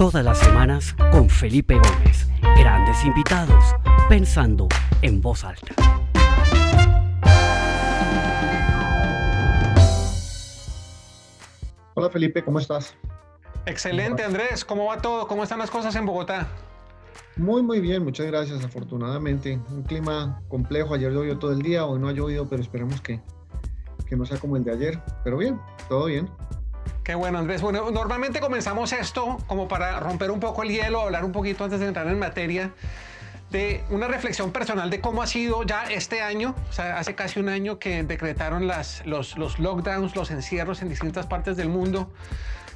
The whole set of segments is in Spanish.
Todas las semanas con Felipe Gómez. Grandes invitados, pensando en voz alta. Hola Felipe, ¿cómo estás? Excelente Andrés, ¿cómo va todo? ¿Cómo están las cosas en Bogotá? Muy, muy bien, muchas gracias. Afortunadamente, un clima complejo. Ayer llovió todo el día, hoy no ha llovido, pero esperemos que, que no sea como el de ayer. Pero bien, todo bien. Qué bueno, Andrés. Bueno, normalmente comenzamos esto como para romper un poco el hielo, hablar un poquito antes de entrar en materia de una reflexión personal de cómo ha sido ya este año, o sea, hace casi un año que decretaron las, los, los lockdowns, los encierros en distintas partes del mundo.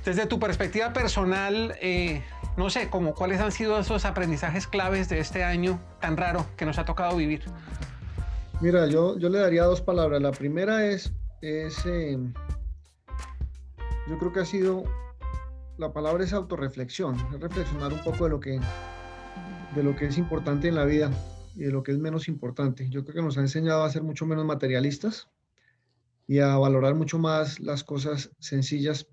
Desde tu perspectiva personal, eh, no sé, como cuáles han sido esos aprendizajes claves de este año tan raro que nos ha tocado vivir. Mira, yo, yo le daría dos palabras. La primera es, es eh, yo creo que ha sido, la palabra es autorreflexión, es reflexionar un poco de lo que, de lo que es importante en la vida y de lo que es menos importante. Yo creo que nos ha enseñado a ser mucho menos materialistas y a valorar mucho más las cosas sencillas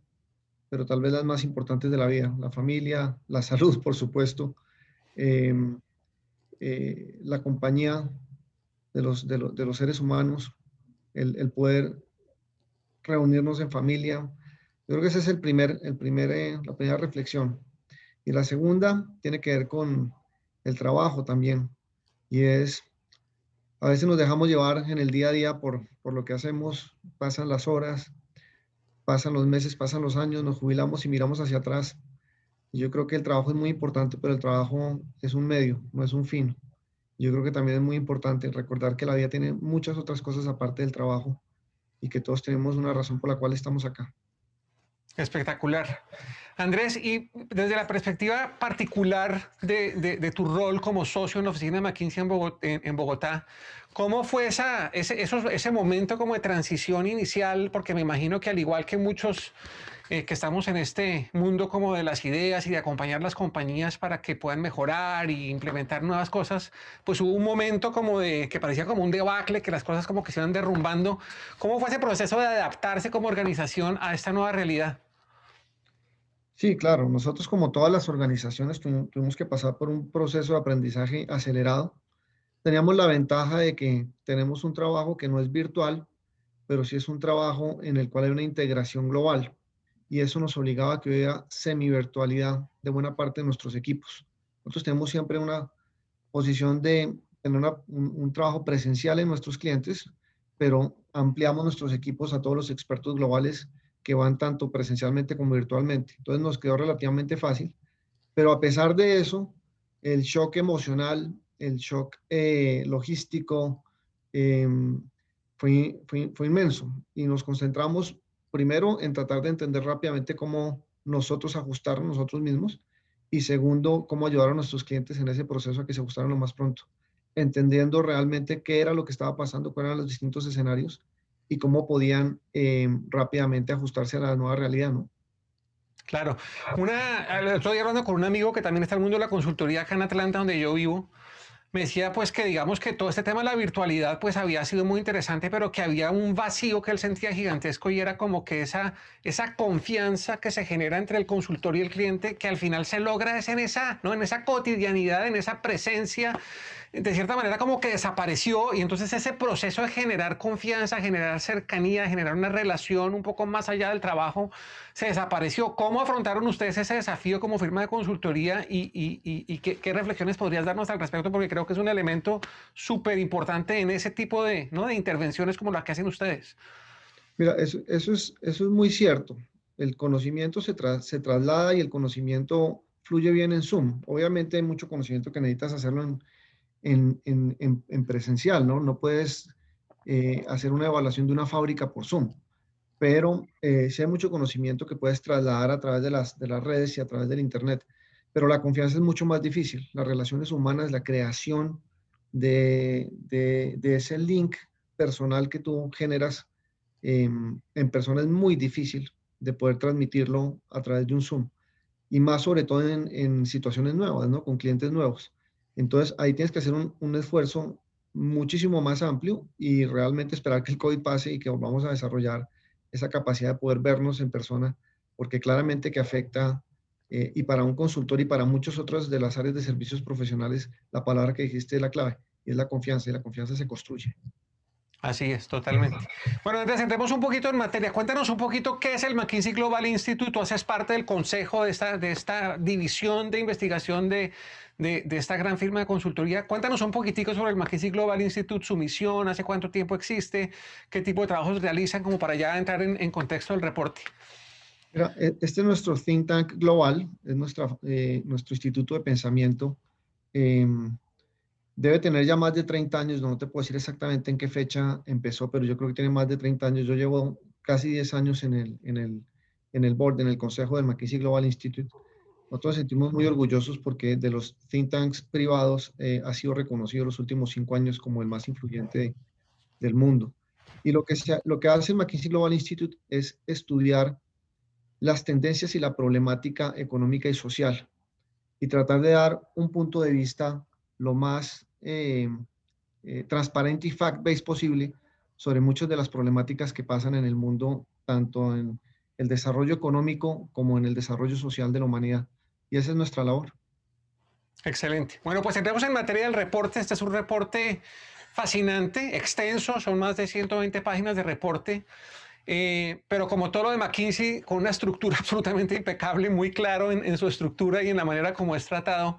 pero tal vez las más importantes de la vida, la familia, la salud, por supuesto, em, eh, la compañía de los, de, los seres humanos, el, poder reunirnos en familia. Yo creo que esa es el primer, el primer, eh, la primera reflexión. Y la segunda tiene que ver con el trabajo también. Y es, a veces nos dejamos llevar en el día a día por, por lo que hacemos, pasan las horas, pasan los meses, pasan los años, nos jubilamos y miramos hacia atrás. yo creo que el trabajo es muy importante, pero el trabajo es un medio, no es un fin. Yo creo que también es muy importante recordar que la vida tiene muchas otras cosas aparte del trabajo y que todos tenemos una razón por la cual estamos acá. Espectacular. Andrés, y desde la perspectiva particular de, tu rol como socio en la oficina de McKinsey en Bogotá, ¿cómo fue esa, ese, ese momento como de transición inicial? Porque me imagino que al igual que muchos eh, que estamos en este mundo como de las ideas y de acompañar las compañías para que puedan mejorar y implementar nuevas cosas, pues hubo un momento como de que parecía como un debacle, que las cosas como que se iban derrumbando. ¿Cómo fue ese proceso de adaptarse como organización a esta nueva realidad? Sí, claro. Nosotros, como todas las organizaciones, tuvimos que pasar por un proceso de aprendizaje acelerado. Teníamos la ventaja de que tenemos un trabajo que no es virtual, pero sí es un trabajo en el cual hay una integración global. Y eso nos obligaba a que hubiera semi-virtualidad de buena parte de nuestros equipos. Nosotros tenemos siempre una posición de tener un trabajo presencial en nuestros clientes, pero ampliamos nuestros equipos a todos los expertos globales que van tanto presencialmente como virtualmente. Entonces nos quedó relativamente fácil, pero a pesar de eso, el shock emocional, el shock eh, logístico em, fue, fue, inmenso y nos concentramos primero en tratar de entender rápidamente cómo nosotros ajustar nosotros mismos y segundo, cómo ayudar a nuestros clientes en ese proceso a que se ajustaran lo más pronto, entendiendo realmente qué era lo que estaba pasando, cuáles eran los distintos escenarios y cómo podían eh, rápidamente ajustarse a la nueva realidad, ¿no? Claro. Una, estoy hablando con un amigo que también está en el mundo de la consultoría acá en Atlanta, donde yo vivo. Me decía pues que digamos que todo este tema de la virtualidad pues había sido muy interesante, pero que había un vacío que él sentía gigantesco y era como que esa, esa confianza que se genera entre el consultor y el cliente, que al final se logra es en esa, ¿no? en esa cotidianidad, en esa presencia de cierta manera como que desapareció y entonces ese proceso de generar confianza, generar cercanía, generar una relación un poco más allá del trabajo, se desapareció. ¿Cómo afrontaron ustedes ese desafío como firma de consultoría y, qué, reflexiones podrías darnos al respecto? Porque creo que es un elemento súper importante en ese tipo de, ¿no? de intervenciones como las que hacen ustedes. Mira, eso, eso, es, eso es muy cierto. El conocimiento se, se traslada y el conocimiento fluye bien en Zoom. Obviamente hay mucho conocimiento que necesitas hacerlo en en, presencial, ¿no? No puedes eh, hacer una evaluación de una fábrica por Zoom, pero eh, sí hay mucho conocimiento que puedes trasladar a través de las, de las redes y a través del Internet, pero la confianza es mucho más difícil. Las relaciones humanas, la creación de, de, ese link personal que tú generas en persona es muy difícil de poder transmitirlo a través de un Zoom. Y más sobre todo en, en situaciones nuevas, ¿no? Con clientes nuevos. Entonces ahí tienes que hacer un, esfuerzo muchísimo más amplio y realmente esperar que el COVID pase y que volvamos a desarrollar esa capacidad de poder vernos en persona, porque claramente que afecta Eh, y para un consultor y para muchos otros de las áreas de servicios profesionales, la palabra que dijiste es la clave y es la confianza y la confianza se construye. Así es, totalmente. Bueno, entremos un poquito en materia. Cuéntanos un poquito qué es el McKinsey Global Institute. Tú haces parte del consejo de esta, de esta división de investigación de, de, esta gran firma de consultoría. Cuéntanos un poquitico sobre el McKinsey Global Institute, su misión, hace cuánto tiempo existe, qué tipo de trabajos realizan, como para ya entrar en, contexto del reporte. Mira, e, este es nuestro think tank global, es nuestra, eh, nuestro instituto de pensamiento. Eh, debe tener ya más de 30 años, no te puedo decir exactamente en qué fecha empezó, pero yo creo que tiene más de 30 años. Yo llevo casi 10 años en el, en el, en el board, en el consejo del McKinsey Global Institute. Nosotros nos sentimos muy orgullosos porque de los think tanks privados eh, ha sido reconocido los últimos cinco años como el más influyente del mundo. Y lo que, lo que hace el McKinsey Global Institute es estudiar las tendencias y la problemática económica y social y tratar de dar un punto de vista lo más eh, eh, transparente y fact-based posible sobre muchas de las problemáticas que pasan en el mundo, tanto en el desarrollo económico como en el desarrollo social de la humanidad. Y esa es nuestra labor. Excelente. Bueno, pues entremos en materia del reporte. Este es un reporte fascinante, extenso, son más de 120 páginas de reporte. Eh, pero como todo lo de McKinsey, con una estructura absolutamente impecable, muy claro en, en, su estructura y en la manera como es tratado.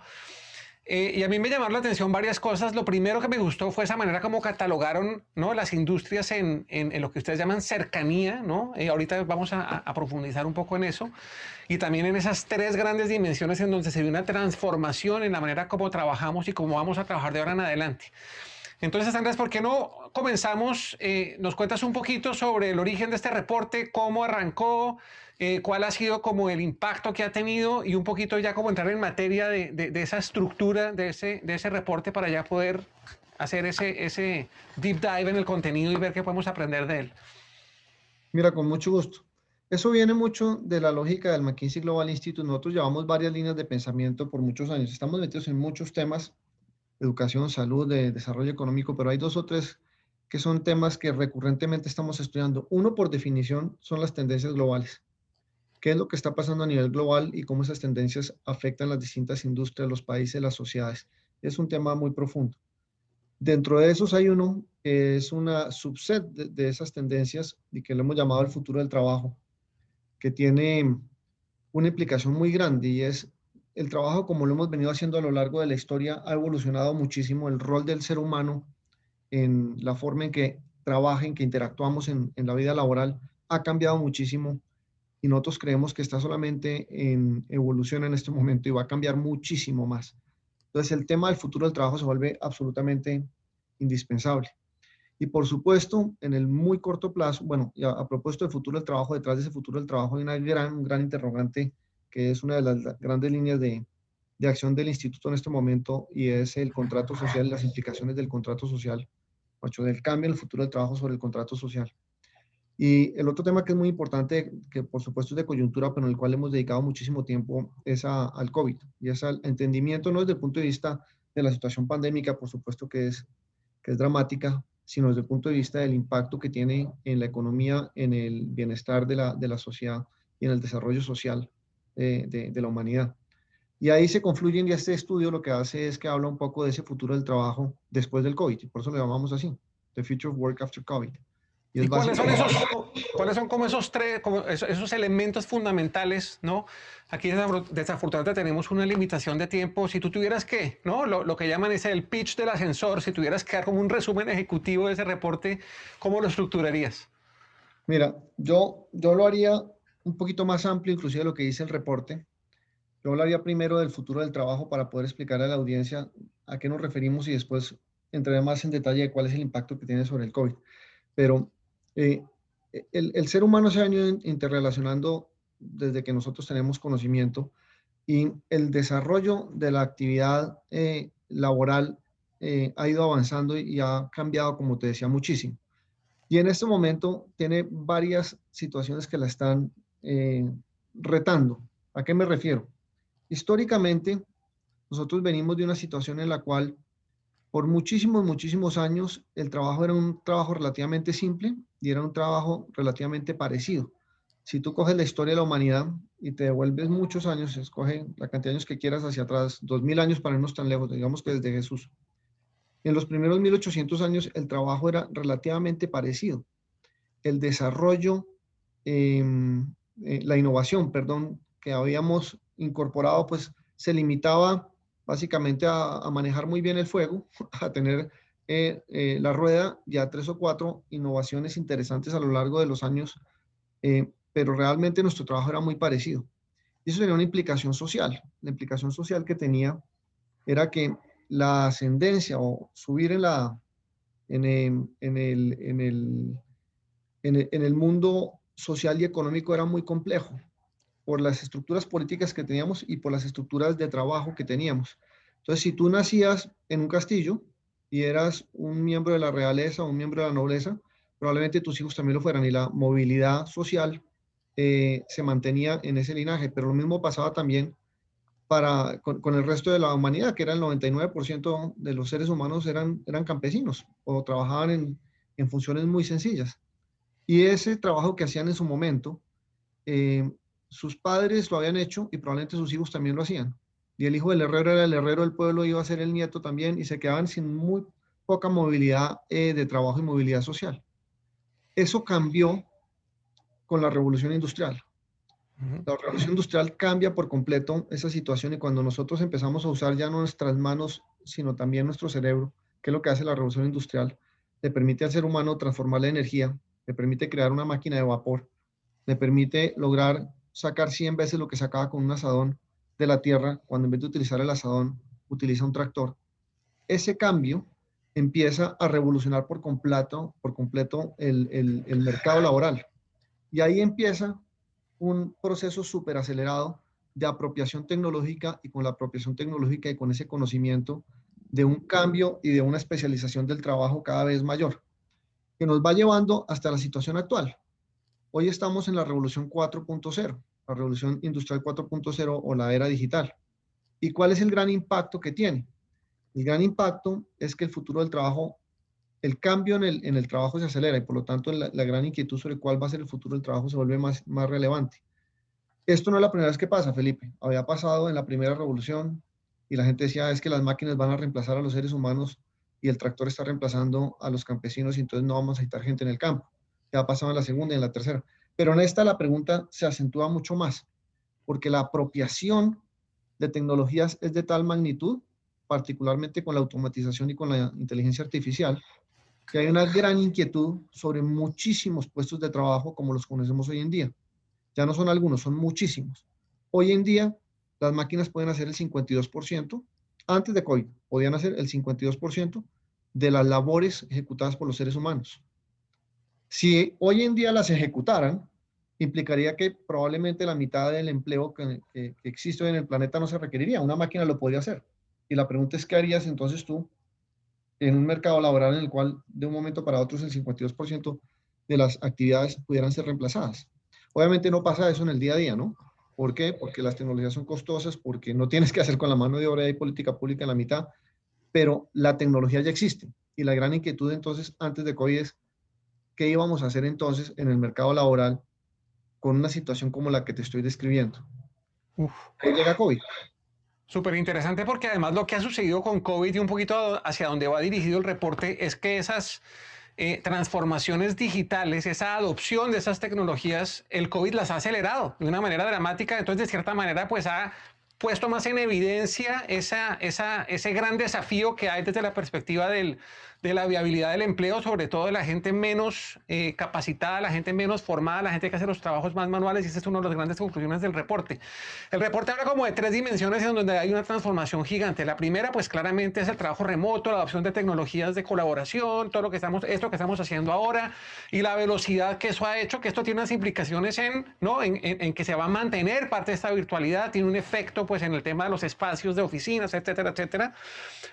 Eh, y a mí me llamaron la atención varias cosas. Lo primero que me gustó fue esa manera como catalogaron ¿no? las industrias en, en, lo que ustedes llaman cercanía. ¿no? Eh, ahorita vamos a, a, profundizar un poco en eso. Y también en esas tres grandes dimensiones en donde se ve una transformación en la manera como trabajamos y cómo vamos a trabajar de ahora en adelante. Entonces, Andrés, ¿por qué no comenzamos? Eh, nos cuentas un poquito sobre el origen de este reporte, cómo arrancó, eh, cuál ha sido como el impacto que ha tenido y un poquito ya como entrar en materia de, esa estructura de ese, de ese reporte para ya poder hacer ese, ese deep dive en el contenido y ver qué podemos aprender de él. Mira, con mucho gusto. Eso viene mucho de la lógica del McKinsey Global Institute. Nosotros llevamos varias líneas de pensamiento por muchos años. Estamos metidos en muchos temas, educación, salud, de desarrollo económico, pero hay dos o tres que son temas que recurrentemente estamos estudiando. Uno, por definición, son las tendencias globales qué es lo que está pasando a nivel global y cómo esas tendencias afectan las distintas industrias, los países, las sociedades. Es un tema muy profundo. Dentro de esos hay uno que es una subset de, esas tendencias y que le hemos llamado el futuro del trabajo, que tiene una implicación muy grande y es el trabajo como lo hemos venido haciendo a lo largo de la historia ha evolucionado muchísimo el rol del ser humano en la forma en que trabaja, en que interactuamos en la vida laboral, ha cambiado muchísimo y nosotros creemos que está solamente en evolución en este momento y va a cambiar muchísimo más. Entonces el tema del futuro del trabajo se vuelve absolutamente indispensable. Y por supuesto, en el muy corto plazo, bueno, a, a propósito del futuro del trabajo, detrás de ese futuro del trabajo hay una gran, un gran interrogante que es una de las grandes líneas de, de acción del instituto en este momento y es el contrato social, las implicaciones del contrato social, o del cambio en el futuro del trabajo sobre el contrato social. Y el otro tema que es muy importante, que por supuesto es de coyuntura, pero en el cual hemos dedicado muchísimo tiempo, es al COVID y es al entendimiento, no desde el punto de vista de la situación pandémica, por supuesto que es, que es dramática, sino desde el punto de vista del impacto que tiene en la economía, en el bienestar de la, de la sociedad y en el desarrollo social de, de, la humanidad. Y ahí se confluyen y este estudio lo que hace es que habla un poco de ese futuro del trabajo después del COVID, y por eso le llamamos así, The Future of Work After COVID. ¿Y, cuáles, son esos, cuáles son como esos tres, como esos, elementos fundamentales, ¿no? Aquí desafortunadamente tenemos una limitación de tiempo. Si tú tuvieras que, ¿no? Lo, lo, que llaman es el pitch del ascensor, si tuvieras que dar como un resumen ejecutivo de ese reporte, ¿cómo lo estructurarías? Mira, yo, yo lo haría un poquito más amplio, inclusive de lo que dice el reporte. Yo hablaría primero del futuro del trabajo para poder explicarle a la audiencia a qué nos referimos y después entraré más en detalle de cuál es el impacto que tiene sobre el COVID. Pero eh, el, ser humano se ha venido interrelacionando desde que nosotros tenemos conocimiento y el desarrollo de la actividad eh, laboral eh, ha ido avanzando y, ha cambiado, como te decía, muchísimo. Y en este momento tiene varias situaciones que la están retando. ¿A qué me refiero? Históricamente, nosotros venimos de una situación en la cual por muchísimos, muchísimos años el trabajo era un trabajo relativamente simple y era un trabajo relativamente parecido. si tú coges la historia de la humanidad y te devuelves muchos años, escoge la cantidad de años que quieras hacia atrás, dos mil años para irnos tan lejos, digamos que desde Jesús. En los primeros 1800 años el trabajo era relativamente parecido. El desarrollo, em, eh, la innovación, perdón, que habíamos incorporado, pues se limitaba básicamente a, manejar muy bien el fuego, a tener eh, eh, la rueda, ya tres o cuatro innovaciones interesantes a lo largo de los años pero realmente nuestro trabajo era muy parecido. Y eso tenía una implicación social. La implicación social que tenía era que la ascendencia o subir en, la, en, el, en, el, en, el, en el mundo social y económico era muy complejo por las estructuras políticas que teníamos y por las estructuras de trabajo que teníamos. Entonces, si tú nacías en un castillo y eras un miembro de la realeza o un miembro de la nobleza, probablemente tus hijos también lo fueran y la movilidad social eh, se mantenía en ese linaje, pero lo mismo pasaba también para, con, el resto de la humanidad, que era el 99% de los seres humanos eran, eran campesinos o trabajaban en, en funciones muy sencillas. Y ese trabajo que hacían en su momento, eh, sus padres lo habían hecho y probablemente sus hijos también lo hacían. Y el hijo del herrero era el herrero del pueblo, iba a ser el nieto también, y se quedaban sin muy poca movilidad eh, de trabajo y movilidad social. Eso cambió con la revolución industrial. La revolución industrial cambia por completo esa situación y cuando nosotros empezamos a usar ya no nuestras manos, sino también nuestro cerebro, que es lo que hace la revolución industrial, le permite al ser humano transformar la energía, le permite crear una máquina de vapor, le permite lograr sacar 100 veces lo que sacaba con un asadón de la tierra, cuando en vez de utilizar el asadón, utiliza un tractor. Ese cambio empieza a revolucionar por completo, por completo el, el, el mercado laboral. Y ahí empieza un proceso súper acelerado de apropiación tecnológica y con la apropiación tecnológica y con ese conocimiento de un cambio y de una especialización del trabajo cada vez mayor, que nos va llevando hasta la situación actual. Hoy estamos en la revolución 4.0, la revolución industrial 4.0 o la era digital. ¿Y cuál es el gran impacto que tiene? El gran impacto es que el futuro del trabajo el cambio en el, trabajo se acelera y por lo tanto la, gran inquietud sobre cuál va a ser el futuro del trabajo se vuelve más, relevante. Esto no es la primera vez que pasa, Felipe. Había pasado en la primera revolución y la gente decía es que las máquinas van a reemplazar a los seres humanos y el tractor está reemplazando a los campesinos y entonces no vamos a necesitar gente en el campo. Ya ha pasado en la segunda y en la tercera. Pero en esta la pregunta se acentúa mucho más, porque la apropiación de tecnologías es de tal magnitud, particularmente con la automatización y con la inteligencia artificial, que hay una gran inquietud sobre muchísimos puestos de trabajo como los conocemos hoy en día. Ya no son algunos, son muchísimos. Hoy en día, las máquinas pueden hacer el 52%, antes de COVID, podían hacer el 52% de las labores ejecutadas por los seres humanos. Si hoy en día las ejecutaran, implicaría que probablemente la mitad del empleo que, que, existe en el planeta no se requeriría. Una máquina lo podría hacer. Y la pregunta es, ¿qué harías entonces tú en un mercado laboral en el cual de un momento para otro el 52% de las actividades pudieran ser reemplazadas. Obviamente no pasa eso en el día a día, ¿no? ¿Por qué? Porque las tecnologías son costosas, porque no tienes que hacer con la mano de obra y política pública en la mitad, pero la tecnología ya existe. Y la gran inquietud entonces, antes de COVID, es qué íbamos a hacer entonces en el mercado laboral con una situación como la que te estoy describiendo. Uf. Ahí llega COVID. Súper interesante porque además lo que ha sucedido con COVID y un poquito hacia donde va dirigido el reporte es que esas eh, transformaciones digitales, esa adopción de esas tecnologías, el COVID las ha acelerado de una manera dramática. Entonces, de cierta manera, pues ha puesto más en evidencia esa, esa, ese gran desafío que hay desde la perspectiva del, de la viabilidad del empleo, sobre todo de la gente menos eh, capacitada, la gente menos formada, la gente que hace los trabajos más manuales, y esa es una de las grandes conclusiones del reporte. El reporte habla como de tres dimensiones en donde hay una transformación gigante. La primera, pues claramente es el trabajo remoto, la adopción de tecnologías de colaboración, todo lo que estamos, esto que estamos haciendo ahora, y la velocidad que eso ha hecho, que esto tiene unas implicaciones en, ¿no? en, en, que se va a mantener parte de esta virtualidad, tiene un efecto pues en el tema de los espacios de oficinas, etcétera, etcétera.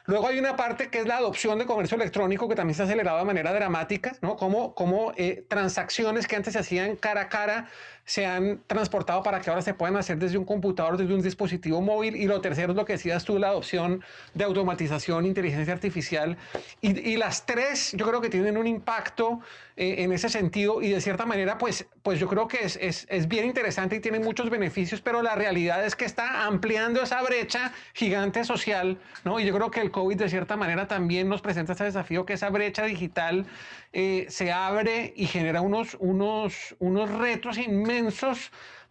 Luego hay una parte que es la adopción de comercio electrónico, que también se ha acelerado de manera dramática, ¿no? Como, como eh, transacciones que antes se hacían cara a cara se han transportado para que ahora se puedan hacer desde un computador, desde un dispositivo móvil. Y lo tercero es lo que decías tú, la adopción de automatización, inteligencia artificial. Y, las tres yo creo que tienen un impacto eh, en ese sentido y de cierta manera, pues, pues yo creo que es, es, es bien interesante y tiene muchos beneficios, pero la realidad es que está ampliando esa brecha gigante social, ¿no? Y yo creo que el COVID de cierta manera también nos presenta ese desafío que esa brecha digital eh, se abre y genera unos, unos, unos retos inmensos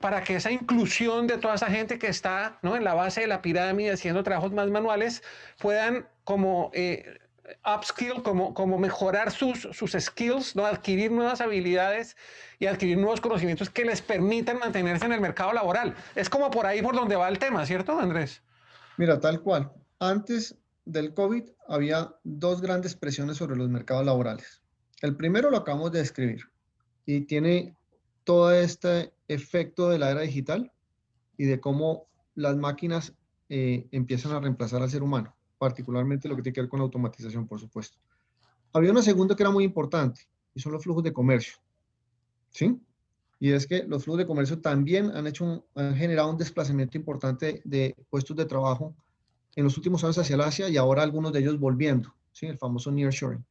para que esa inclusión de toda esa gente que está ¿no? en la base de la pirámide haciendo trabajos más manuales puedan como eh, upskill, como, como mejorar sus, sus skills, ¿no? adquirir nuevas habilidades y adquirir nuevos conocimientos que les permitan mantenerse en el mercado laboral. Es como por ahí por donde va el tema, ¿cierto, Andrés? Mira, tal cual. Antes del COVID había dos grandes presiones sobre los mercados laborales. El primero lo acabamos de describir y tiene todo este efecto de la era digital y de cómo las máquinas eh, empiezan a reemplazar al ser humano, particularmente lo que tiene que ver con la automatización, por supuesto. Había una segunda que era muy importante y son los flujos de comercio. ¿Sí? Y es que los flujos de comercio también han, hecho han generado un desplazamiento importante de puestos de trabajo en los últimos años hacia el Asia y ahora algunos de ellos volviendo, ¿sí? el famoso nearshoring.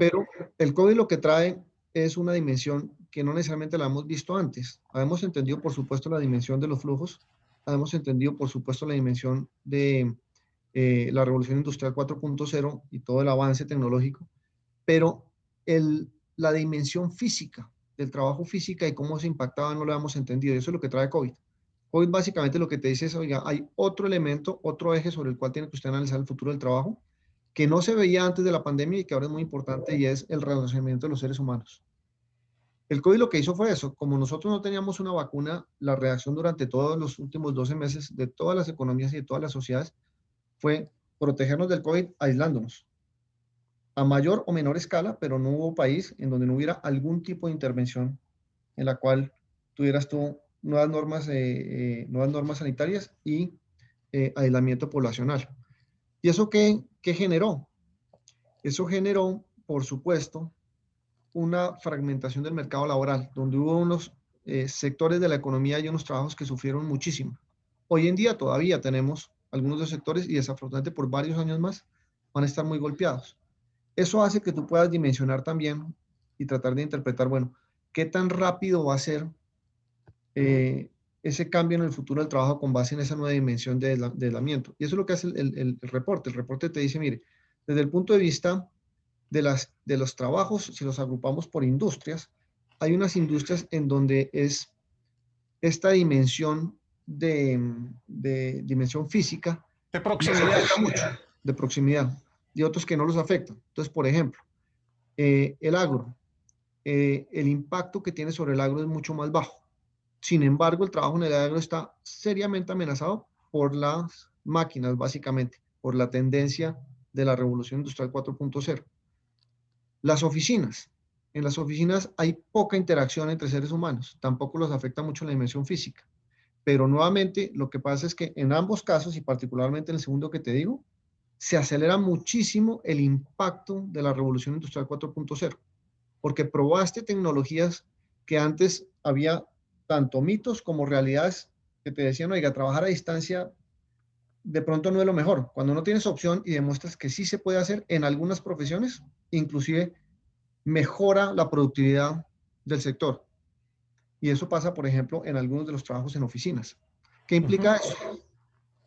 Pero el COVID lo que trae es una dimensión que no necesariamente la hemos visto antes. Hemos entendido, por supuesto, la dimensión de los flujos, hemos entendido, por supuesto, la dimensión de eh, la revolución industrial 4.0 y todo el avance tecnológico, pero el, la dimensión física del trabajo física y cómo se impactaba no lo hemos entendido. eso es lo que trae COVID. COVID básicamente lo que te dice es, oiga, hay otro elemento, otro eje sobre el cual tiene que usted analizar el futuro del trabajo que no se veía antes de la pandemia y que ahora es muy importante y es el relacionamiento de los seres humanos. El COVID lo que hizo fue eso. Como nosotros no teníamos una vacuna, la reacción durante todos los últimos 12 meses de todas las economías y de todas las sociedades fue protegernos del COVID aislándonos. A mayor o menor escala, pero no hubo país en donde no hubiera algún tipo de intervención en la cual tuvieras tú nuevas normas, eh, eh, nuevas normas sanitarias y eh, aislamiento poblacional. ¿Y eso qué, qué generó? Eso generó, por supuesto, una fragmentación del mercado laboral, donde hubo unos eh, sectores de la economía y unos trabajos que sufrieron muchísimo. Hoy en día todavía tenemos algunos de los sectores y desafortunadamente por varios años más van a estar muy golpeados. Eso hace que tú puedas dimensionar también y tratar de interpretar, bueno, qué tan rápido va a ser eh, ese cambio en el futuro del trabajo con base en esa nueva dimensión de, aislamiento. Y eso es lo que hace el, reporte. El reporte te dice, mire, desde el punto de vista de, las, de los trabajos, si los agrupamos por industrias, hay unas industrias en donde es esta dimensión de, dimensión física. De proximidad. Mucho, de proximidad. Y otros que no los afectan. Entonces, por ejemplo, eh, el agro. Eh, el impacto que tiene sobre el agro es mucho más bajo sin embargo, el trabajo en el agro está seriamente amenazado por las máquinas, básicamente, por la tendencia de la revolución industrial 4.0. Las oficinas. En las oficinas hay poca interacción entre seres humanos, tampoco los afecta mucho la dimensión física. Pero nuevamente, lo que pasa es que en ambos casos, y particularmente en el segundo que te digo, se acelera muchísimo el impacto de la revolución industrial 4.0, porque probaste tecnologías que antes había tanto mitos como realidades que te decían, oiga, trabajar a distancia de pronto no es lo mejor. Cuando no tienes opción y demuestras que sí se puede hacer en algunas profesiones, inclusive mejora la productividad del sector. Y eso pasa, por ejemplo, en algunos de los trabajos en oficinas. ¿Qué implica eso?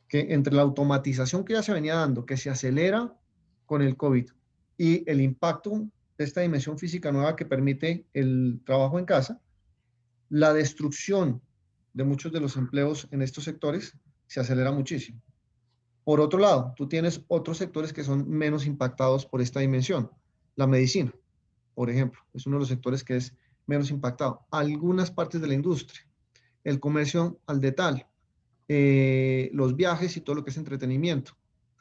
Que entre la automatización que ya se venía dando, que se acelera con el COVID y el impacto de esta dimensión física nueva que permite el trabajo en casa, la destrucción de muchos de los empleos en estos sectores se acelera muchísimo. Por otro lado, tú tienes otros sectores que son menos impactados por esta dimensión. La medicina, por ejemplo, es uno de los sectores que es menos impactado. Algunas partes de la industria, el comercio al detal, eh, los viajes y todo lo que es entretenimiento.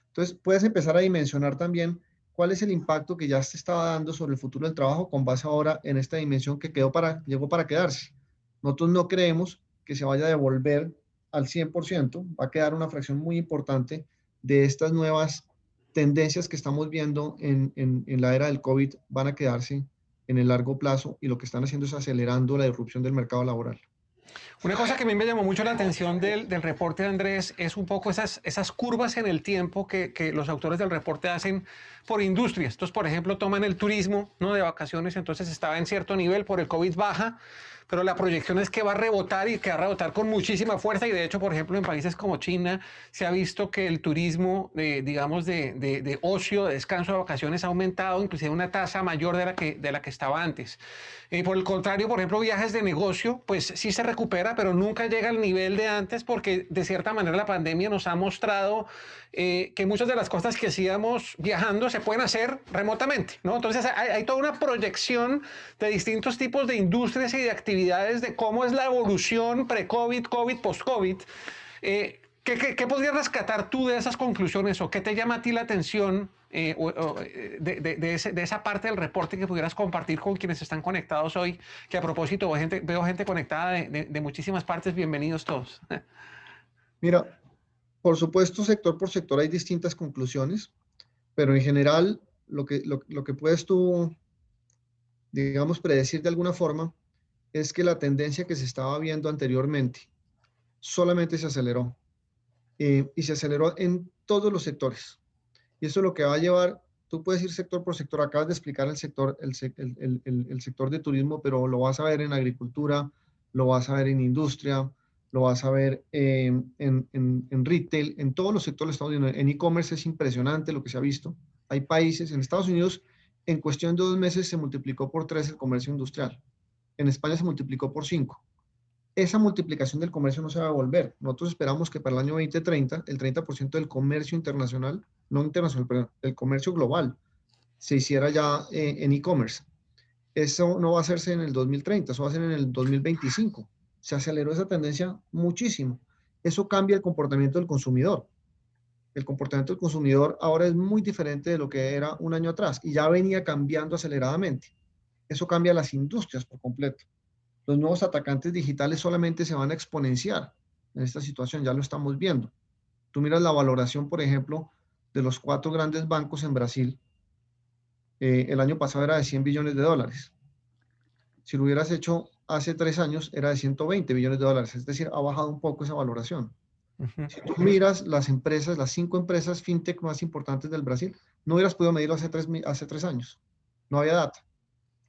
Entonces, puedes empezar a dimensionar también cuál es el impacto que ya se estaba dando sobre el futuro del trabajo con base ahora en esta dimensión que quedó para, llegó para quedarse. Nosotros no creemos que se vaya a devolver al 100%, va a quedar una fracción muy importante de estas nuevas tendencias que estamos viendo en, la era del COVID, van a quedarse en el largo plazo y lo que están haciendo es acelerando la disrupción del mercado laboral. Una cosa que a mí me llamó mucho la atención del, del reporte de Andrés es un poco esas, esas curvas en el tiempo que, que, los autores del reporte hacen por industrias. Entonces, por ejemplo, toman el turismo ¿no? de vacaciones, entonces estaba en cierto nivel, por el COVID baja, pero la proyección es que va a rebotar y que va a rebotar con muchísima fuerza y de hecho, por ejemplo, en países como China se ha visto que el turismo, de, digamos, de, de, de, ocio, de descanso, de vacaciones ha aumentado, inclusive una tasa mayor de la que, de la que estaba antes. Y por el contrario, por ejemplo, viajes de negocio, pues sí se recupera, pero nunca llega al nivel de antes porque de cierta manera la pandemia nos ha mostrado eh, que muchas de las cosas que hacíamos viajando se pueden hacer remotamente, ¿no? Entonces hay, hay, toda una proyección de distintos tipos de industrias y de actividades de cómo es la evolución pre-COVID, COVID, post-COVID. Eh, ¿qué, qué, qué podrías rescatar tú de esas conclusiones o qué te llama a ti la atención eh, o, o, eh, de, de, de, ese, de, esa parte del reporte que pudieras compartir con quienes están conectados hoy, que a propósito veo gente, veo gente conectada de, muchísimas partes, bienvenidos todos. Mira, por supuesto, sector por sector hay distintas conclusiones, pero en general lo que, lo, lo que puedes tú, digamos, predecir de alguna forma es que la tendencia que se estaba viendo anteriormente solamente se aceleró eh, y se aceleró en todos los sectores. Y eso es lo que va a llevar, tú puedes ir sector por sector, acabas de explicar el sector, el, el, el, sector de turismo, pero lo vas a ver en agricultura, lo vas a ver en industria, lo vas a ver eh, en, en, en, retail, en todos los sectores Estados Unidos. En e-commerce es impresionante lo que se ha visto. Hay países, en Estados Unidos, en cuestión de dos meses se multiplicó por tres el comercio industrial. En España se multiplicó por cinco. Esa multiplicación del comercio no se va a volver. Nosotros esperamos que para el año 2030 el 30% del comercio internacional no internacional, perdón, el comercio global se hiciera ya eh, en e-commerce. Eso no va a hacerse en el 2030, eso va a ser en el 2025. Se aceleró esa tendencia muchísimo. Eso cambia el comportamiento del consumidor. El comportamiento del consumidor ahora es muy diferente de lo que era un año atrás y ya venía cambiando aceleradamente. Eso cambia las industrias por completo. Los nuevos atacantes digitales solamente se van a exponenciar en esta situación, ya lo estamos viendo. Tú miras la valoración, por ejemplo, de los cuatro grandes bancos en Brasil, eh, el año pasado era de 100 billones de dólares. Si lo hubieras hecho hace tres años, era de 120 billones de dólares. Es decir, ha bajado un poco esa valoración. Uh -huh. Si tú miras las empresas, las cinco empresas fintech más importantes del Brasil, no hubieras podido medirlo hace tres, hace tres años. No había data.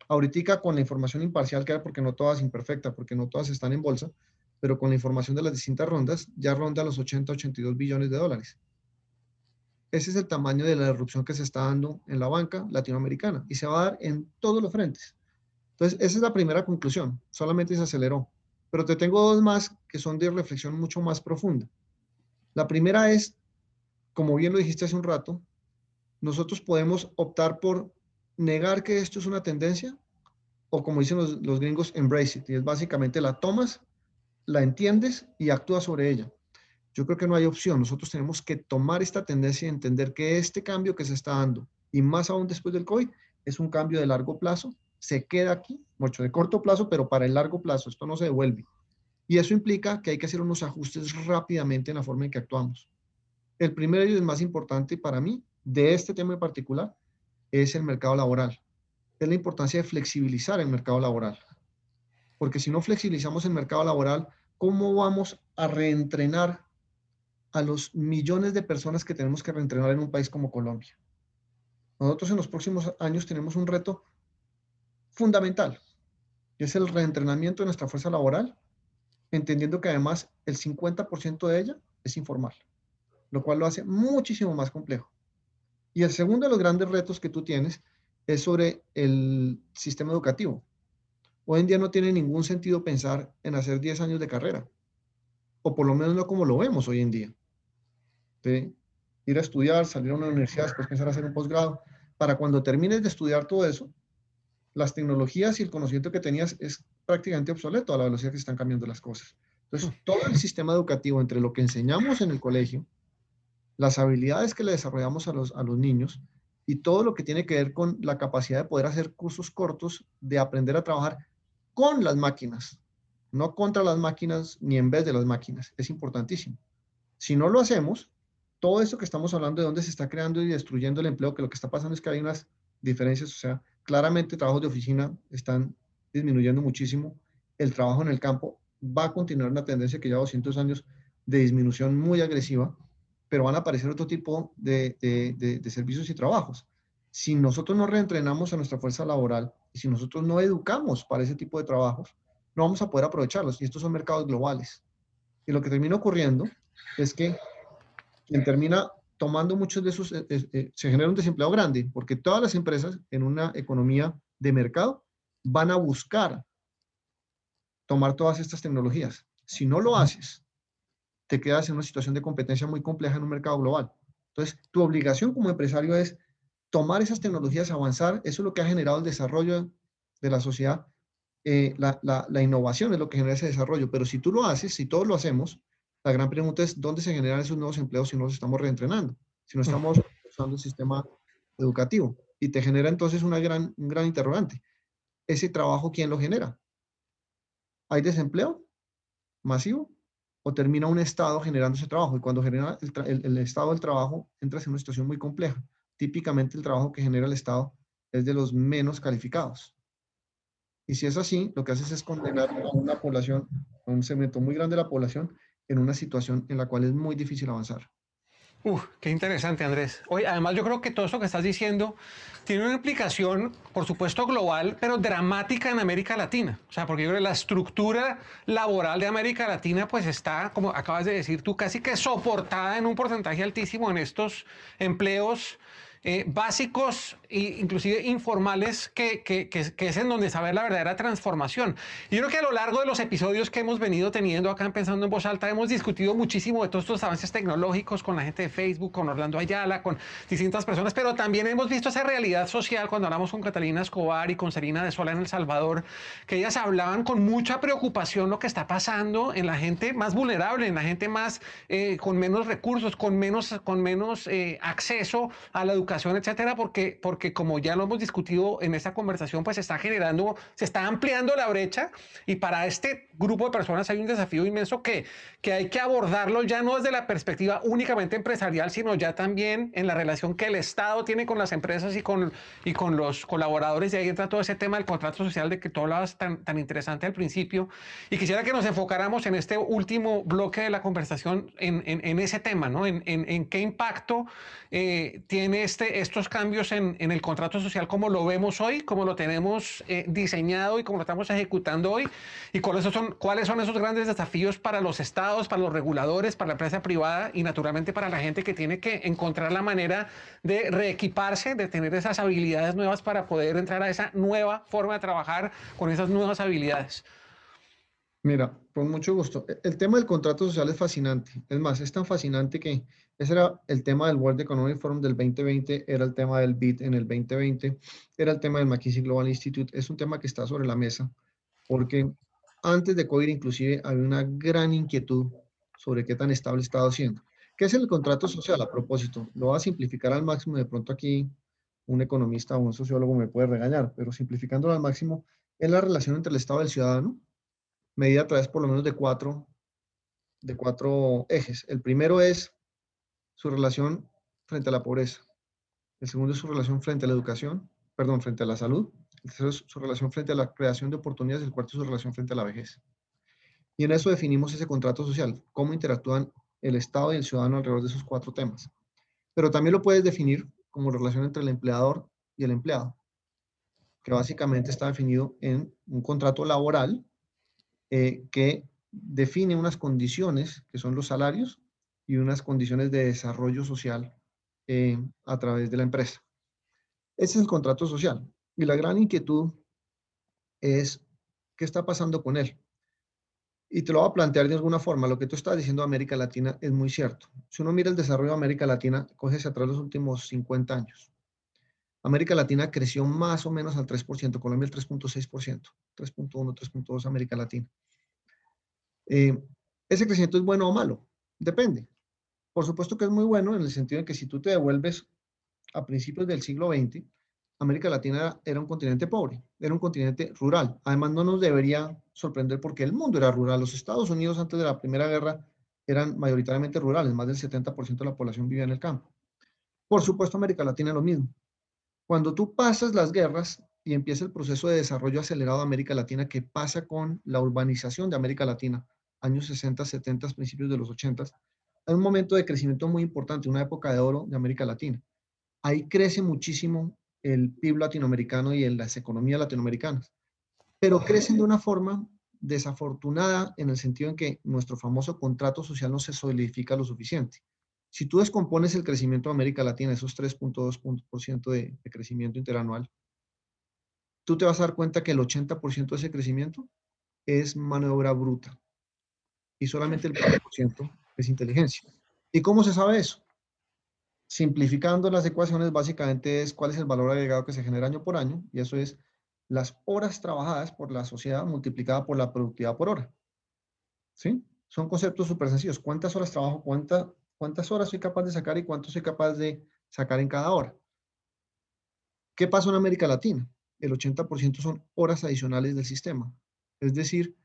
Ahorita con la información imparcial que hay, porque no todas imperfecta, porque no todas están en bolsa, pero con la información de las distintas rondas, ya ronda los 80, 82 billones de dólares. Ese es el tamaño de la erupción que se está dando en la banca latinoamericana y se va a dar en todos los frentes. Entonces, esa es la primera conclusión, solamente se aceleró. Pero te tengo dos más que son de reflexión mucho más profunda. La primera es, como bien lo dijiste hace un rato, nosotros podemos optar por negar que esto es una tendencia o como dicen los, los gringos, embrace it. Y es básicamente la tomas, la entiendes y actúas sobre ella. Yo creo que no hay opción. Nosotros tenemos que tomar esta tendencia y entender que este cambio que se está dando, y más aún después del COVID, es un cambio de largo plazo. Se queda aquí, mucho de corto plazo, pero para el largo plazo. Esto no se devuelve. Y eso implica que hay que hacer unos ajustes rápidamente en la forma en que actuamos. El primero y el más importante para mí, de este tema en particular, es el mercado laboral. Es la importancia de flexibilizar el mercado laboral. Porque si no flexibilizamos el mercado laboral, ¿cómo vamos a reentrenar a los millones de personas que tenemos que reentrenar en un país como Colombia. Nosotros en los próximos años tenemos un reto fundamental, y es el reentrenamiento de nuestra fuerza laboral, entendiendo que además el 50% de ella es informal, lo cual lo hace muchísimo más complejo. Y el segundo de los grandes retos que tú tienes es sobre el sistema educativo. Hoy en día no tiene ningún sentido pensar en hacer 10 años de carrera, o por lo menos no como lo vemos hoy en día de ir a estudiar, salir a una universidad, después pensar hacer un posgrado, para cuando termines de estudiar todo eso, las tecnologías y el conocimiento que tenías es prácticamente obsoleto a la velocidad que están cambiando las cosas. Entonces, todo el sistema educativo, entre lo que enseñamos en el colegio, las habilidades que le desarrollamos a los, a los niños y todo lo que tiene que ver con la capacidad de poder hacer cursos cortos, de aprender a trabajar con las máquinas, no contra las máquinas ni en vez de las máquinas, es importantísimo. Si no lo hacemos, todo esto que estamos hablando de dónde se está creando y destruyendo el empleo, que lo que está pasando es que hay unas diferencias, o sea, claramente trabajos de oficina están disminuyendo muchísimo, el trabajo en el campo va a continuar una tendencia que lleva 200 años de disminución muy agresiva, pero van a aparecer otro tipo de, de, servicios y trabajos. Si nosotros no reentrenamos a nuestra fuerza laboral y si nosotros no educamos para ese tipo de trabajos, no vamos a poder aprovecharlos. Y estos son mercados globales. Y lo que termina ocurriendo es que quien termina tomando muchos de esos, eh, eh, se genera un desempleo grande, porque todas las empresas en una economía de mercado van a buscar tomar todas estas tecnologías. Si no lo haces, te quedas en una situación de competencia muy compleja en un mercado global. Entonces, tu obligación como empresario es tomar esas tecnologías, avanzar. Eso es lo que ha generado el desarrollo de la sociedad. Eh, la, la, innovación es lo que genera ese desarrollo. Pero si tú lo haces, si todos lo hacemos, la gran pregunta es, ¿dónde se generan esos nuevos empleos si no los estamos reentrenando? Si no estamos usando el sistema educativo. Y te genera entonces una gran, un gran interrogante. ¿Ese trabajo quién lo genera? ¿Hay desempleo masivo? ¿O termina un Estado generando ese trabajo? Y cuando genera el, el, Estado del trabajo, entras en una situación muy compleja. Típicamente el trabajo que genera el Estado es de los menos calificados. Y si es así, lo que haces es condenar a una población, a un segmento muy grande de la población, en una situación en la cual es muy difícil avanzar. Uf, qué interesante, Andrés. Hoy, además, yo creo que todo esto que estás diciendo tiene una implicación, por supuesto, global, pero dramática en América Latina. O sea, porque yo creo que la estructura laboral de América Latina, pues está, como acabas de decir tú, casi que soportada en un porcentaje altísimo en estos empleos eh, básicos e inclusive informales que, que, que, es en donde saber la verdadera transformación. Y yo creo que a lo largo de los episodios que hemos venido teniendo acá en Pensando en Voz Alta hemos discutido muchísimo de todos estos avances tecnológicos con la gente de Facebook, con Orlando Ayala, con distintas personas, pero también hemos visto esa realidad social cuando hablamos con Catalina Escobar y con Serina de Sola en El Salvador, que ellas hablaban con mucha preocupación lo que está pasando en la gente más vulnerable, en la gente más eh, con menos recursos, con menos, con menos eh, acceso a la educación etcétera, porque, porque como ya lo hemos discutido en esta conversación, pues se está generando, se está ampliando la brecha y para este grupo de personas hay un desafío inmenso que, que hay que abordarlo ya no desde la perspectiva únicamente empresarial, sino ya también en la relación que el Estado tiene con las empresas y con, y con los colaboradores. Y ahí entra todo ese tema del contrato social de que tú hablabas tan, tan interesante al principio. Y quisiera que nos enfocáramos en este último bloque de la conversación en, en, en ese tema, ¿no? En, en, qué impacto eh, tiene este, estos cambios en, el contrato social como lo vemos hoy, como lo tenemos eh, diseñado y como lo estamos ejecutando hoy, y cuáles son, cuáles son esos grandes desafíos para los estados, para los reguladores, para la empresa privada y naturalmente para la gente que tiene que encontrar la manera de reequiparse, de tener esas habilidades nuevas para poder entrar a esa nueva forma de trabajar con esas nuevas habilidades. Mira, con mucho gusto. E, el tema del contrato social es fascinante. Es más, es tan fascinante que ese era el tema del World Economic Forum del 2020, era el tema del BID en el 2020, era el tema del McKinsey Global Institute. Es un tema que está sobre la mesa porque antes de COVID inclusive había una gran inquietud sobre qué tan estable estaba siendo. ¿Qué es el contrato social a propósito? Lo voy a simplificar al máximo. De pronto aquí un economista o un sociólogo me puede regañar, pero simplificándolo al máximo, es la relación entre el Estado y el ciudadano medida a través por lo menos de cuatro, de cuatro ejes. El primero es su relación frente a la pobreza. El segundo es su relación frente a la educación, perdón, frente a la salud. El tercero es su relación frente a la creación de oportunidades. El cuarto es su relación frente a la vejez. Y en eso definimos ese contrato social, cómo interactúan el Estado y el ciudadano alrededor de esos cuatro temas. Pero también lo puedes definir como relación entre el empleador y el empleado, que básicamente está definido en un contrato laboral eh, que define unas condiciones, que son los salarios, y unas condiciones de desarrollo social eh, a través de la empresa. Ese es el contrato social. Y la gran inquietud es, ¿qué está pasando con él? Y te lo voy a plantear de alguna forma. Lo que tú estás diciendo de América Latina es muy cierto. Si uno mira el desarrollo de América Latina, cógese atrás los últimos 50 años. América Latina creció más o menos al 3%, Colombia el 3.6%, 3.1, 3.2 América Latina. Eh, ¿Ese crecimiento es bueno o malo? Depende. Por supuesto que es muy bueno en el sentido de que si tú te devuelves a principios del siglo XX, América Latina era un continente pobre, era un continente rural. Además, no nos debería sorprender porque el mundo era rural. Los Estados Unidos antes de la Primera Guerra eran mayoritariamente rurales, más del 70% de la población vivía en el campo. Por supuesto, América Latina lo mismo. Cuando tú pasas las guerras, y empieza el proceso de desarrollo acelerado de América Latina que pasa con la urbanización de América Latina, años 60, 70, principios de los 80. Hay un momento de crecimiento muy importante, una época de oro de América Latina. Ahí crece muchísimo el PIB latinoamericano y en las economías latinoamericanas, pero crecen de una forma desafortunada en el sentido en que nuestro famoso contrato social no se solidifica lo suficiente. Si tú descompones el crecimiento de América Latina, esos 3.2% de, de crecimiento interanual, tú te vas a dar cuenta que el 80% de ese crecimiento es mano de obra bruta y solamente el 20% es inteligencia. ¿Y cómo se sabe eso? Simplificando las ecuaciones, básicamente es cuál es el valor agregado que se genera año por año, y eso es las horas trabajadas por la sociedad multiplicada por la productividad por hora. ¿Sí? Son conceptos súper sencillos. ¿Cuántas horas trabajo? ¿Cuánta, ¿Cuántas horas soy capaz de sacar y cuánto soy capaz de sacar en cada hora? ¿Qué pasa en América Latina? El 80% son horas adicionales del sistema. Es decir,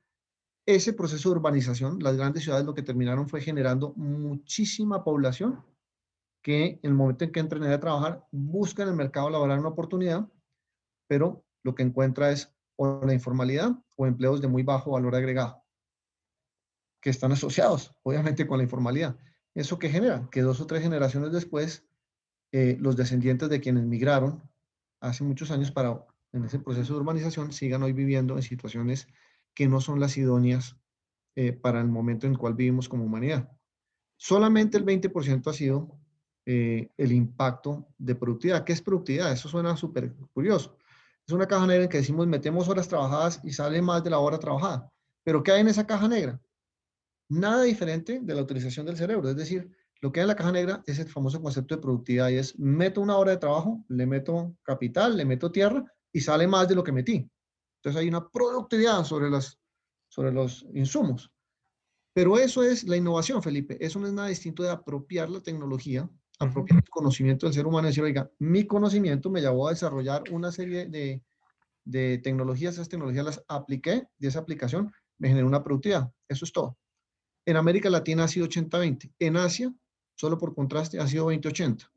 ese proceso de urbanización, las grandes ciudades lo que terminaron fue generando muchísima población que en el momento en que entren a trabajar, buscan en el mercado laboral una oportunidad, pero lo que encuentra es o la informalidad o empleos de muy bajo valor agregado, que están asociados, obviamente, con la informalidad. ¿Eso qué genera? Que dos o tres generaciones después, eh, los descendientes de quienes migraron hace muchos años para, en ese proceso de urbanización, sigan hoy viviendo en situaciones que no son las idóneas eh, para el momento en el cual vivimos como humanidad. Solamente el 20% ha sido eh, el impacto de productividad. ¿Qué es productividad? Eso suena súper curioso. Es una caja negra en que decimos metemos horas trabajadas y sale más de la hora trabajada. Pero ¿qué hay en esa caja negra? Nada diferente de la utilización del cerebro. Es decir, lo que hay en la caja negra es el famoso concepto de productividad y es meto una hora de trabajo, le meto capital, le meto tierra y sale más de lo que metí. Entonces hay una productividad sobre, las, sobre los insumos. Pero eso es la innovación, Felipe. Eso no es nada distinto de apropiar la tecnología apropiar el conocimiento del ser humano y decir, oiga, mi conocimiento me llevó a desarrollar una serie de, de tecnologías, esas tecnologías las apliqué y esa aplicación me generó una productividad. Eso es todo. En América Latina ha sido 80-20. En Asia, solo por contraste, ha sido 20-80.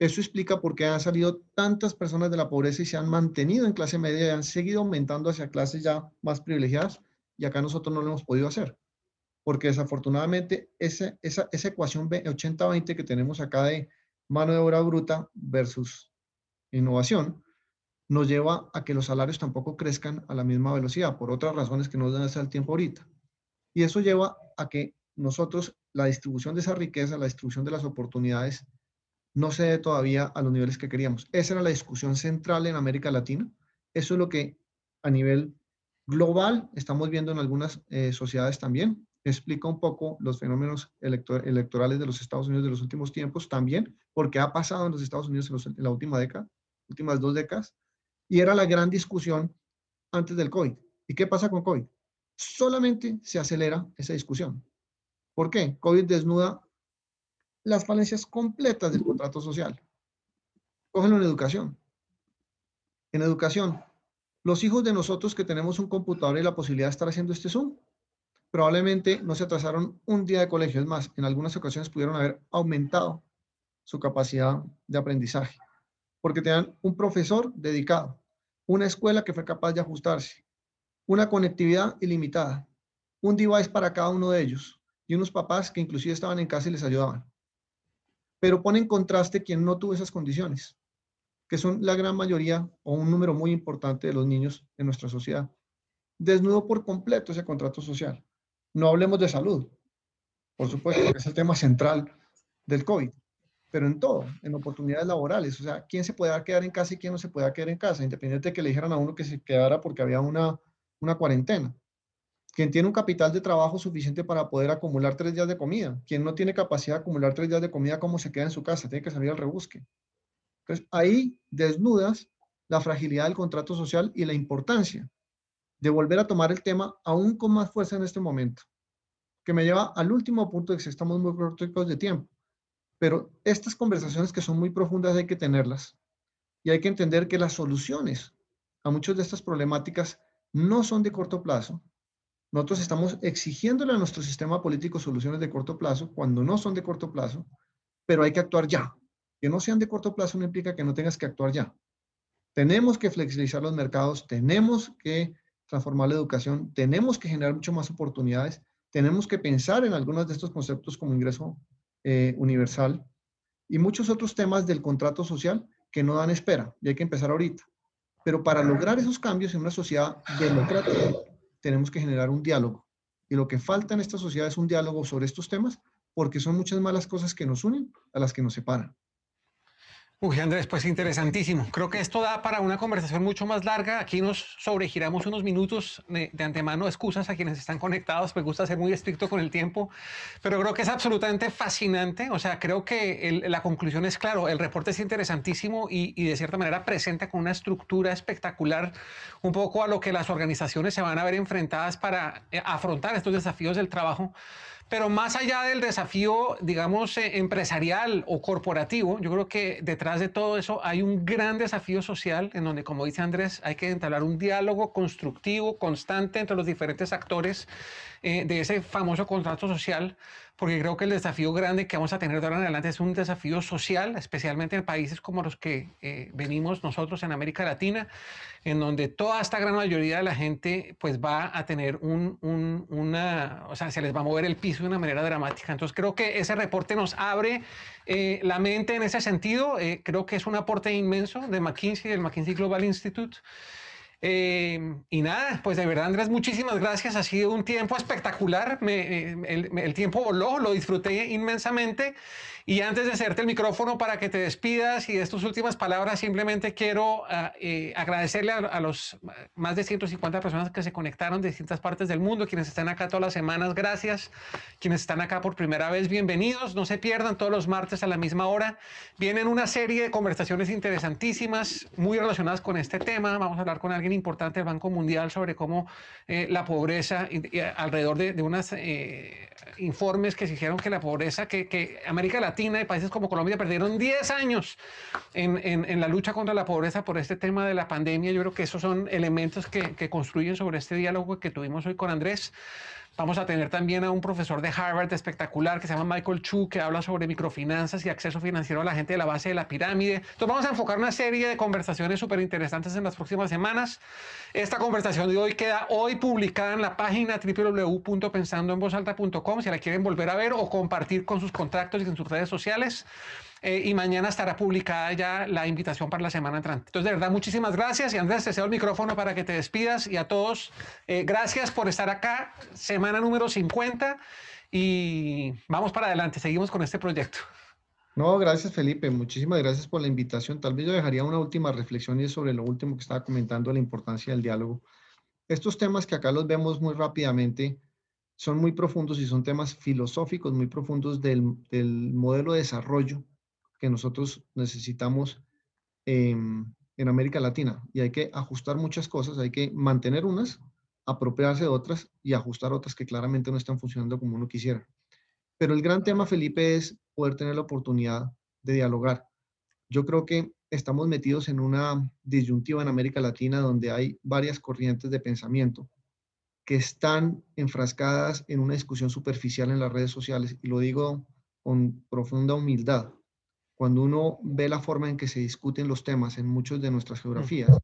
Eso explica por qué han salido tantas personas de la pobreza y se han mantenido en clase media y han seguido aumentando hacia clases ya más privilegiadas y acá nosotros no lo hemos podido hacer porque desafortunadamente esa, esa, esa ecuación 80-20 que tenemos acá de mano de obra bruta versus innovación, nos lleva a que los salarios tampoco crezcan a la misma velocidad, por otras razones que no dan el tiempo ahorita. Y eso lleva a que nosotros, la distribución de esa riqueza, la distribución de las oportunidades, no se dé todavía a los niveles que queríamos. Esa era la discusión central en América Latina. Eso es lo que a nivel global estamos viendo en algunas eh, sociedades también explica un poco los fenómenos electorales de los Estados Unidos de los últimos tiempos también, porque ha pasado en los Estados Unidos en, la última década, últimas dos décadas, y era la gran discusión antes del COVID. ¿Y qué pasa con COVID? Solamente se acelera esa discusión. ¿Por qué? COVID desnuda las falencias completas del contrato social. Cógenlo en educación. En educación, los hijos de nosotros que tenemos un computador y la posibilidad de estar haciendo este Zoom, probablemente no se atrasaron un día de colegio. Es más, en algunas ocasiones pudieron haber aumentado su capacidad de aprendizaje, porque tenían un profesor dedicado, una escuela que fue capaz de ajustarse, una conectividad ilimitada, un device para cada uno de ellos y unos papás que inclusive estaban en casa y les ayudaban. Pero pone en contraste quien no tuvo esas condiciones, que son la gran mayoría o un número muy importante de los niños en nuestra sociedad. Desnudo por completo ese contrato social. No hablemos de salud, por supuesto, que es el tema central del COVID, pero en todo, en oportunidades laborales. O sea, ¿quién se puede quedar en casa y quién no se puede quedar en casa? Independiente de que le dijeran a uno que se quedara porque había una, una cuarentena. Quien tiene un capital de trabajo suficiente para poder acumular tres días de comida. Quien no tiene capacidad de acumular tres días de comida, ¿cómo se queda en su casa? Tiene que salir al rebusque. Entonces, ahí desnudas la fragilidad del contrato social y la importancia de volver a tomar el tema aún con más fuerza en este momento, que me lleva al último punto de que estamos muy cortos de tiempo. Pero estas conversaciones que son muy profundas hay que tenerlas y hay que entender que las soluciones a muchas de estas problemáticas no son de corto plazo. Nosotros estamos exigiéndole a nuestro sistema político soluciones de corto plazo cuando no son de corto plazo, pero hay que actuar ya. Que no sean de corto plazo no implica que no tengas que actuar ya. Tenemos que flexibilizar los mercados, tenemos que transformar la educación, tenemos que generar mucho más oportunidades, tenemos que pensar en algunos de estos conceptos como ingreso eh, universal y muchos otros temas del contrato social que no dan espera y hay que empezar ahorita. Pero para lograr esos cambios en una sociedad democrática, tenemos que generar un diálogo. Y lo que falta en esta sociedad es un diálogo sobre estos temas, porque son muchas malas cosas que nos unen a las que nos separan. Uy, Andrés, pues interesantísimo. Creo que esto da para una conversación mucho más larga. Aquí nos sobregiramos unos minutos de, antemano. Excusas a quienes están conectados. Me gusta ser muy estricto con el tiempo, pero creo que es absolutamente fascinante. O sea, creo que la conclusión es claro. El reporte es interesantísimo y, y de cierta manera presenta con una estructura espectacular un poco a lo que las organizaciones se van a ver enfrentadas para eh, afrontar estos desafíos del trabajo. Pero más allá del desafío, digamos, eh, empresarial o corporativo, yo creo que detrás de todo eso hay un gran desafío social en donde, como dice Andrés, hay que entablar un diálogo constructivo, constante entre los diferentes actores eh, de ese famoso contrato social porque creo que el desafío grande que vamos a tener de ahora en adelante es un desafío social, especialmente en países como los que eh, venimos nosotros en América Latina, en donde toda esta gran mayoría de la gente pues va a tener un, una, o sea, se les va a mover el piso de una manera dramática. Entonces creo que ese reporte nos abre eh, la mente en ese sentido. Eh, creo que es un aporte inmenso de McKinsey, del McKinsey Global Institute. Em, y nada, pues de verdad Andrés, muchísimas gracias. Ha sido un tiempo espectacular. Me, el, el, tiempo voló, lo disfruté inmensamente. Y antes de hacerte el micrófono para que te despidas y de tus últimas palabras, simplemente quiero ah, eh, agradecerle a, los más de 150 personas que se conectaron de distintas partes del mundo, quienes están acá todas las semanas, gracias. Quienes están acá por primera vez, bienvenidos. No se pierdan todos los martes a la misma hora. Vienen una serie de conversaciones interesantísimas, muy relacionadas con este tema. Vamos a hablar con alguien importante del Banco Mundial sobre cómo eh, la pobreza, alrededor de, de unos eh, informes que se hicieron que la pobreza, que América Latina y países como Colombia perdieron 10 años en, en, la lucha contra la pobreza por este tema de la pandemia. Yo creo que esos son elementos que, que construyen sobre este diálogo que tuvimos hoy con Andrés. Vamos a tener también a un profesor de Harvard espectacular que se llama Michael Chu, que habla sobre microfinanzas y acceso financiero a la gente de la base de la pirámide. Entonces vamos a enfocar una serie de conversaciones súper interesantes en las próximas semanas. Esta conversación de hoy queda hoy publicada en la página www.pensandoenvozalta.com si la quieren volver a ver o compartir con sus contactos y en sus redes sociales. Eh, y mañana estará publicada ya la invitación para la semana entrante. Entonces, de verdad, muchísimas gracias. Y Andrés, te cedo el micrófono para que te despidas. Y a todos, eh, gracias por estar acá. Semana número 50. Y vamos para adelante. Seguimos con este proyecto. No, gracias Felipe. Muchísimas gracias por la invitación. Tal vez yo dejaría una última reflexión y sobre lo último que estaba comentando, la importancia del diálogo. Estos temas que acá los vemos muy rápidamente son muy profundos y son temas filosóficos muy profundos del modelo de desarrollo que nosotros necesitamos en América Latina y hay que ajustar muchas cosas, hay que mantener unas, apropiarse de otras y ajustar otras que claramente no están funcionando como uno quisiera. Pero el gran tema, Felipe, es poder tener la oportunidad de dialogar. Yo creo que estamos metidos en una disyuntiva en América Latina donde hay varias corrientes de pensamiento que están enfrascadas en una discusión superficial en las redes sociales y lo digo con profunda humildad cuando uno ve la forma en que se discuten los temas en muchas de nuestras geografías,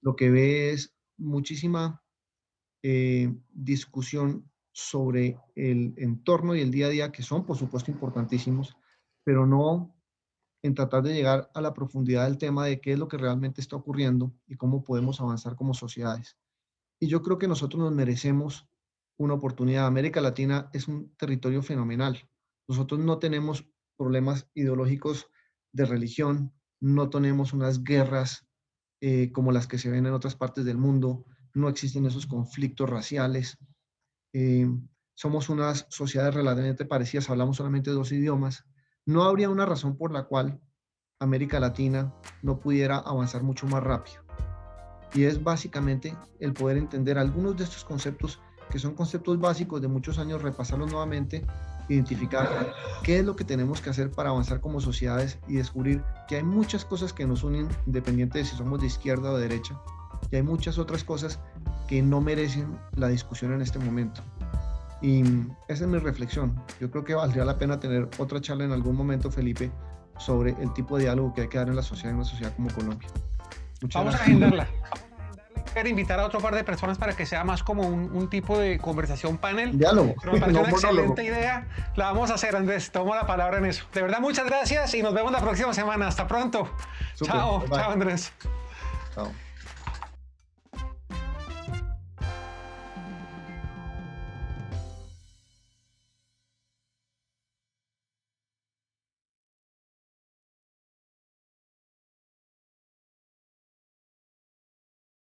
lo que ve es muchísima eh, discusión sobre el entorno y el día a día, que son por supuesto importantísimos, pero no en tratar de llegar a la profundidad del tema de qué es lo que realmente está ocurriendo y cómo podemos avanzar como sociedades. Y yo creo que nosotros nos merecemos una oportunidad. América Latina es un territorio fenomenal. Nosotros no tenemos problemas ideológicos de religión, no tenemos unas guerras eh, como las que se ven en otras partes del mundo, no existen esos conflictos raciales, eh, somos unas sociedades relativamente parecidas, hablamos solamente dos idiomas, no habría una razón por la cual América Latina no pudiera avanzar mucho más rápido. Y es básicamente el poder entender algunos de estos conceptos que son conceptos básicos de muchos años, repasarlos nuevamente identificar qué es lo que tenemos que hacer para avanzar como sociedades y descubrir que hay muchas cosas que nos unen, independiente de si somos de izquierda o de derecha, y hay muchas otras cosas que no merecen la discusión en este momento. Y esa es mi reflexión. Yo creo que valdría la pena tener otra charla en algún momento, Felipe, sobre el tipo de diálogo que hay que dar en la sociedad, en una sociedad como Colombia. Vamos a agendarla. Quiero invitar a otro par de personas para que sea más como un, tipo de conversación panel. Diálogo. me parece una excelente idea. La vamos a hacer, Andrés. Tomo la palabra en eso. De verdad, muchas gracias y nos vemos la próxima semana. Hasta pronto. chao, chao, Andrés. Chao.